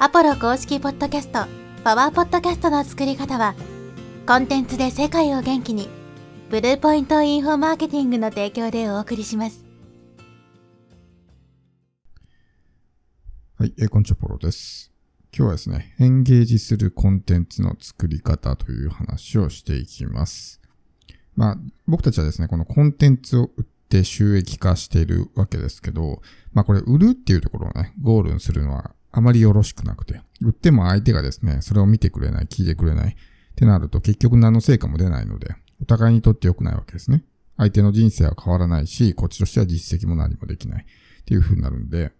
アポロ公式ポッドキャスト、パワーポッドキャストの作り方は、コンテンツで世界を元気に、ブルーポイントインフォマーケティングの提供でお送りします。はい、えーこんにちは、ポロです。今日はですね、エンゲージするコンテンツの作り方という話をしていきます。まあ、僕たちはですね、このコンテンツを売って収益化しているわけですけど、まあこれ売るっていうところをね、ゴールにするのはあまりよろしくなくて、売っても相手がですね、それを見てくれない、聞いてくれないってなると結局何の成果も出ないので、お互いにとって良くないわけですね。相手の人生は変わらないし、こっちとしては実績も何もできないっていう風になるんで、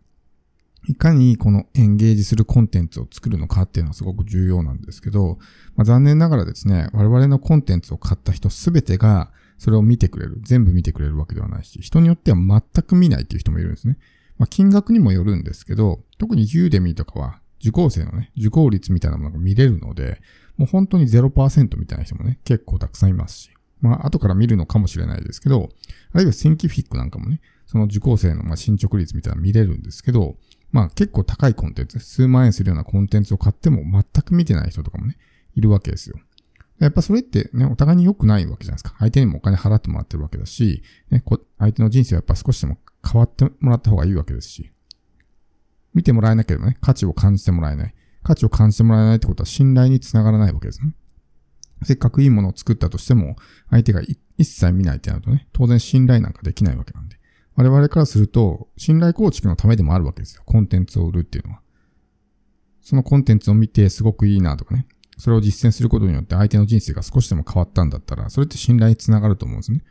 いかにこのエンゲージするコンテンツを作るのかっていうのはすごく重要なんですけど、まあ、残念ながらですね、我々のコンテンツを買った人すべてがそれを見てくれる、全部見てくれるわけではないし、人によっては全く見ないっていう人もいるんですね。まあ、金額にもよるんですけど、特にユーデミーとかは受講生のね、受講率みたいなものが見れるので、もう本当に0%みたいな人もね、結構たくさんいますし、まあ、後から見るのかもしれないですけど、あるいはセンキフィックなんかもね、その受講生のま進捗率みたいなの見れるんですけど、まあ結構高いコンテンツ、数万円するようなコンテンツを買っても全く見てない人とかもね、いるわけですよ。やっぱそれってね、お互いに良くないわけじゃないですか。相手にもお金払ってもらってるわけだし、ね、こ相手の人生はやっぱ少しでも変わってもらった方がいいわけですし、見てもらえなければね、価値を感じてもらえない。価値を感じてもらえないってことは信頼につながらないわけですね。せっかくいいものを作ったとしても、相手が一切見ないってなるとね、当然信頼なんかできないわけなんで。我々からすると、信頼構築のためでもあるわけですよ。コンテンツを売るっていうのは。そのコンテンツを見てすごくいいなとかね。それを実践することによって相手の人生が少しでも変わったんだったら、それって信頼につながると思うんですね。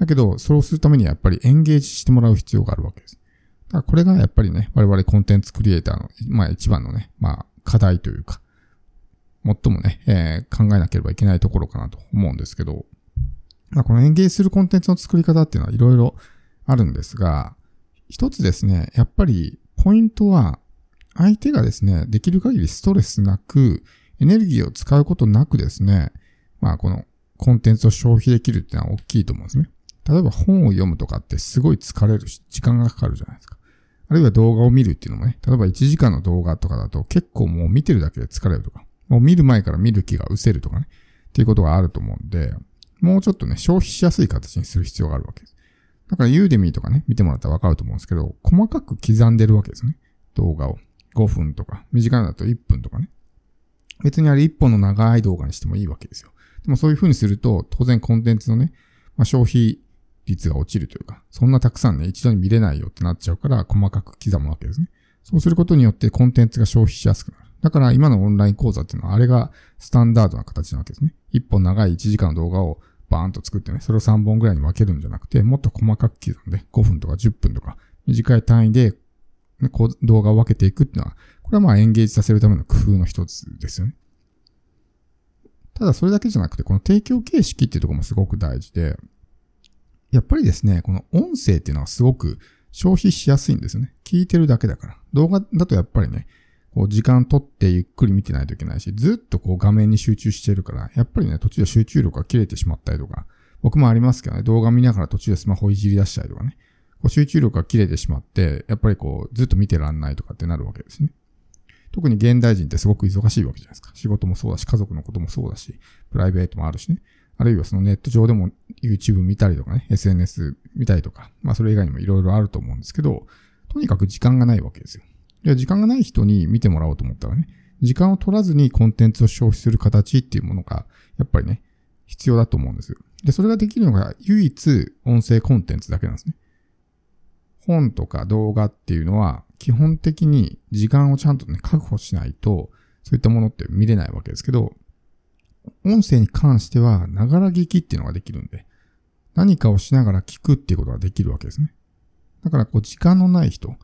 だけど、それをするためにはやっぱりエンゲージしてもらう必要があるわけです。だからこれがやっぱりね、我々コンテンツクリエイターの、まあ一番のね、まあ課題というか、最もね、えー考えなければいけないところかなと思うんですけど、まあこのエンゲージするコンテンツの作り方っていうのはいろいろあるんですが、一つですね、やっぱりポイントは、相手がですね、できる限りストレスなく、エネルギーを使うことなくですね、まあこのコンテンツを消費できるっていうのは大きいと思うんですね。例えば本を読むとかってすごい疲れるし、時間がかかるじゃないですか。あるいは動画を見るっていうのもね、例えば1時間の動画とかだと結構もう見てるだけで疲れるとか、もう見る前から見る気が失せるとかね、っていうことがあると思うんで、もうちょっとね、消費しやすい形にする必要があるわけです。だからユーデミーとかね、見てもらったらわかると思うんですけど、細かく刻んでるわけですね。動画を。5分とか、短いのだと1分とかね。別にあれ1本の長い動画にしてもいいわけですよ。でもそういう風にすると、当然コンテンツのね、まあ、消費率が落ちるというか、そんなたくさんね、一度に見れないよってなっちゃうから、細かく刻むわけですね。そうすることによってコンテンツが消費しやすくなる。だから今のオンライン講座っていうのは、あれがスタンダードな形なわけですね。1本長い1時間の動画をバーンと作ってね、それを3本ぐらいに分けるんじゃなくて、もっと細かく刻んで、5分とか10分とか、短い単位で、ね、こう動画を分けていくっていうのは、これはまあエンゲージさせるための工夫の一つですよね。ただそれだけじゃなくて、この提供形式っていうところもすごく大事で、やっぱりですね、この音声っていうのはすごく消費しやすいんですよね。聞いてるだけだから。動画だとやっぱりね、こう時間取ってゆっくり見てないといけないし、ずっとこう画面に集中してるから、やっぱりね、途中で集中力が切れてしまったりとか、僕もありますけどね、動画見ながら途中でスマホいじり出したりとかね、こう集中力が切れてしまって、やっぱりこうずっと見てらんないとかってなるわけですね。特に現代人ってすごく忙しいわけじゃないですか。仕事もそうだし、家族のこともそうだし、プライベートもあるしね。あるいはそのネット上でも YouTube 見たりとかね、SNS 見たりとか、まあそれ以外にもいろいろあると思うんですけど、とにかく時間がないわけですよ。いや、時間がない人に見てもらおうと思ったらね、時間を取らずにコンテンツを消費する形っていうものが、やっぱりね、必要だと思うんですよ。で、それができるのが唯一音声コンテンツだけなんですね。本とか動画っていうのは、基本的に時間をちゃんとね、確保しないと、そういったものって見れないわけですけど、音声に関しては、ながら聞きっていうのができるんで、何かをしながら聞くっていうことができるわけですね。だから、こう、時間のない人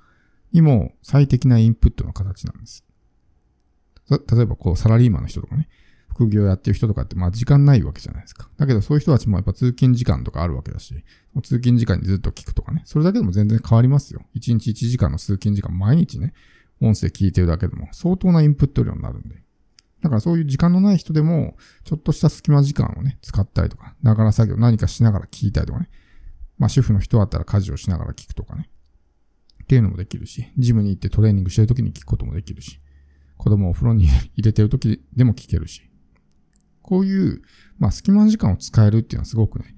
にも最適なインプットの形なんです。例えば、こう、サラリーマンの人とかね、副業やってる人とかって、まあ時間ないわけじゃないですか。だけどそういう人たちもやっぱ通勤時間とかあるわけだし、通勤時間にずっと聞くとかね、それだけでも全然変わりますよ。1日1時間の通勤時間毎日ね、音声聞いてるだけでも相当なインプット量になるんで。だからそういう時間のない人でも、ちょっとした隙間時間をね、使ったりとか、ながら作業何かしながら聞いたりとかね。まあ主婦の人だったら家事をしながら聞くとかね。っていうのもできるし、ジムに行ってトレーニングしてる時に聞くこともできるし。子供をお風呂に入れてる時でも聞けるし。こういう、まあ、隙間時間を使えるっていうのはすごくね、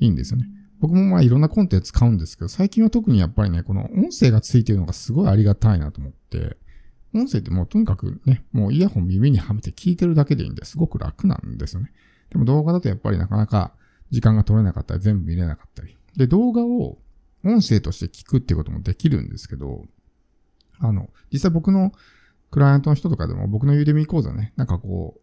いいんですよね。僕もまあいろんなコンテンツ使うんですけど、最近は特にやっぱりね、この音声がついてるのがすごいありがたいなと思って、音声ってもうとにかくね、もうイヤホン耳にはめて聞いてるだけでいいんですごく楽なんですよね。でも動画だとやっぱりなかなか時間が取れなかったり、全部見れなかったり。で、動画を音声として聞くっていうこともできるんですけど、あの、実際僕のクライアントの人とかでも僕のユーデミー講座ね、なんかこう、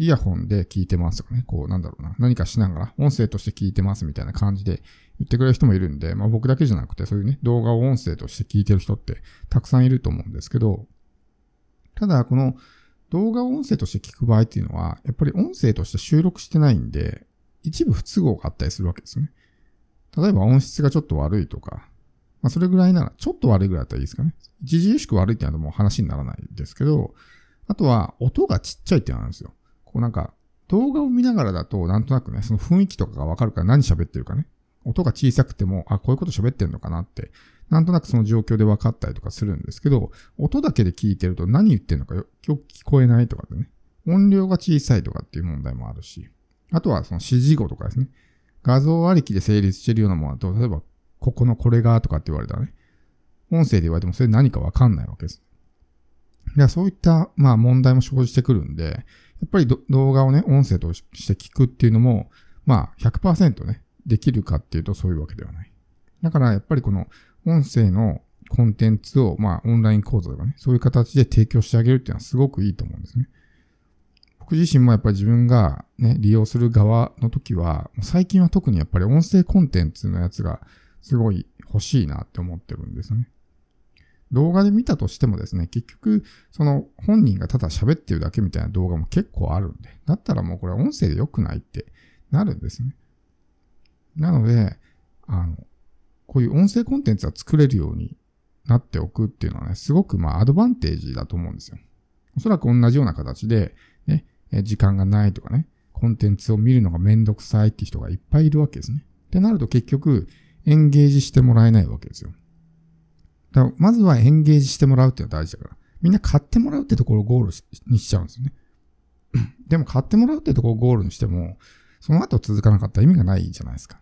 イヤホンで聞いてますとかね、こうなんだろうな、何かしながら音声として聞いてますみたいな感じで言ってくれる人もいるんで、まあ僕だけじゃなくてそういうね、動画を音声として聞いてる人ってたくさんいると思うんですけど、ただこの動画を音声として聞く場合っていうのは、やっぱり音声として収録してないんで、一部不都合があったりするわけですね。例えば音質がちょっと悪いとか、まあそれぐらいなら、ちょっと悪いぐらいだったらいいですかね。著しく悪いっていうのはもう話にならないですけど、あとは音がちっちゃいっていうのがあるんですよ。こうなんか、動画を見ながらだと、なんとなくね、その雰囲気とかがわかるから何喋ってるかね。音が小さくても、あ、こういうこと喋ってんのかなって、なんとなくその状況で分かったりとかするんですけど、音だけで聞いてると何言ってんのかよく聞こえないとかでね。音量が小さいとかっていう問題もあるし。あとはその指示語とかですね。画像ありきで成立してるようなものだと、例えば、ここのこれがとかって言われたらね。音声で言われてもそれ何かわかんないわけです。でそういった、まあ問題も生じてくるんで、やっぱり動画をね、音声として聞くっていうのも、まあ100%ね、できるかっていうとそういうわけではない。だからやっぱりこの音声のコンテンツを、まあオンライン講座とかね、そういう形で提供してあげるっていうのはすごくいいと思うんですね。僕自身もやっぱり自分がね、利用する側の時は、最近は特にやっぱり音声コンテンツのやつがすごい欲しいなって思ってるんですね。動画で見たとしてもですね、結局、その本人がただ喋ってるだけみたいな動画も結構あるんで、だったらもうこれ音声で良くないってなるんですね。なので、あの、こういう音声コンテンツが作れるようになっておくっていうのはね、すごくまあアドバンテージだと思うんですよ。おそらく同じような形で、ね、時間がないとかね、コンテンツを見るのがめんどくさいって人がいっぱいいるわけですね。ってなると結局、エンゲージしてもらえないわけですよ。だからまずはエンゲージしてもらうっていうのは大事だから。みんな買ってもらうってところをゴールにしちゃうんですよね。でも買ってもらうってところをゴールにしても、その後続かなかったら意味がないじゃないですか。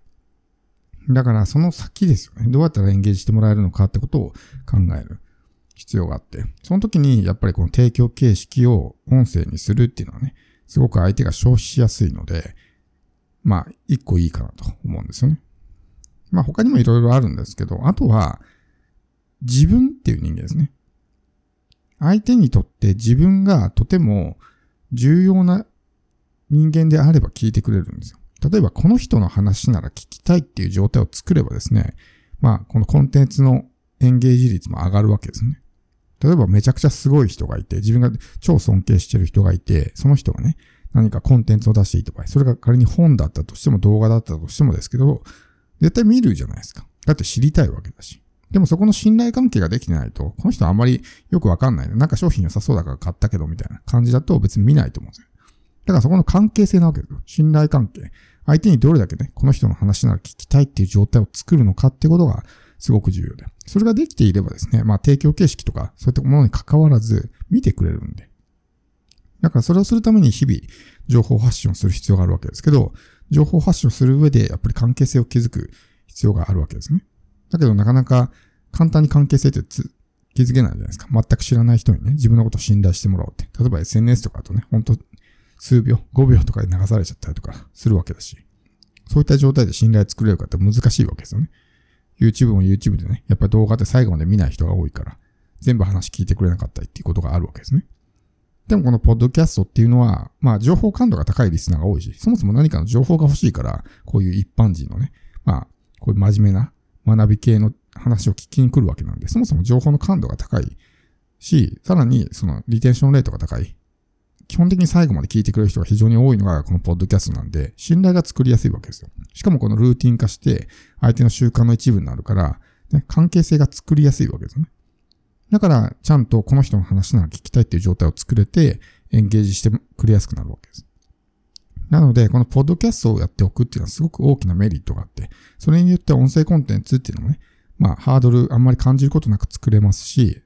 だからその先ですよね。どうやったらエンゲージしてもらえるのかってことを考える必要があって。その時にやっぱりこの提供形式を音声にするっていうのはね、すごく相手が消費しやすいので、まあ、一個いいかなと思うんですよね。まあ他にもいろいろあるんですけど、あとは、自分っていう人間ですね。相手にとって自分がとても重要な人間であれば聞いてくれるんですよ。例えばこの人の話なら聞きたいっていう状態を作ればですね、まあこのコンテンツのエンゲージ率も上がるわけですね。例えばめちゃくちゃすごい人がいて、自分が超尊敬してる人がいて、その人がね、何かコンテンツを出していた場合、それが仮に本だったとしても動画だったとしてもですけど、絶対見るじゃないですか。だって知りたいわけだし。でもそこの信頼関係ができてないと、この人あんまりよくわかんない。なんか商品良さそうだから買ったけどみたいな感じだと別に見ないと思うんですよ。だからそこの関係性なわけですよ。信頼関係。相手にどれだけね、この人の話なら聞きたいっていう状態を作るのかってことがすごく重要で。それができていればですね、まあ提供形式とかそういったものに関わらず見てくれるんで。だからそれをするために日々情報発信をする必要があるわけですけど、情報発信をする上でやっぱり関係性を築く必要があるわけですね。だけどなかなか簡単に関係性ってつ気づけないじゃないですか。全く知らない人にね、自分のことを信頼してもらおうって。例えば SNS とかだとね、ほんと数秒、5秒とかで流されちゃったりとかするわけだし、そういった状態で信頼作れるかって難しいわけですよね。YouTube も YouTube でね、やっぱり動画って最後まで見ない人が多いから、全部話聞いてくれなかったりっていうことがあるわけですね。でもこのポッドキャストっていうのは、まあ情報感度が高いリスナーが多いし、そもそも何かの情報が欲しいから、こういう一般人のね、まあ、こういう真面目な学び系の話を聞きに来るわけなんで、そもそも情報の感度が高いし、さらにそのリテンションレートが高い。基本的に最後まで聞いてくれる人が非常に多いのがこのポッドキャストなんで、信頼が作りやすいわけですよ。しかもこのルーティン化して相手の習慣の一部になるから、ね、関係性が作りやすいわけですね。だから、ちゃんとこの人の話なら聞きたいっていう状態を作れて、エンゲージしてくれやすくなるわけです。なので、このポッドキャストをやっておくっていうのはすごく大きなメリットがあって、それによって音声コンテンツっていうのもね、まあ、ハードルあんまり感じることなく作れますし、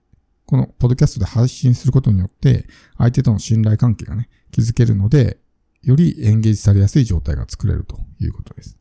このポッドキャストで配信することによって、相手との信頼関係がね、築けるので、よりエンゲージされやすい状態が作れるということです。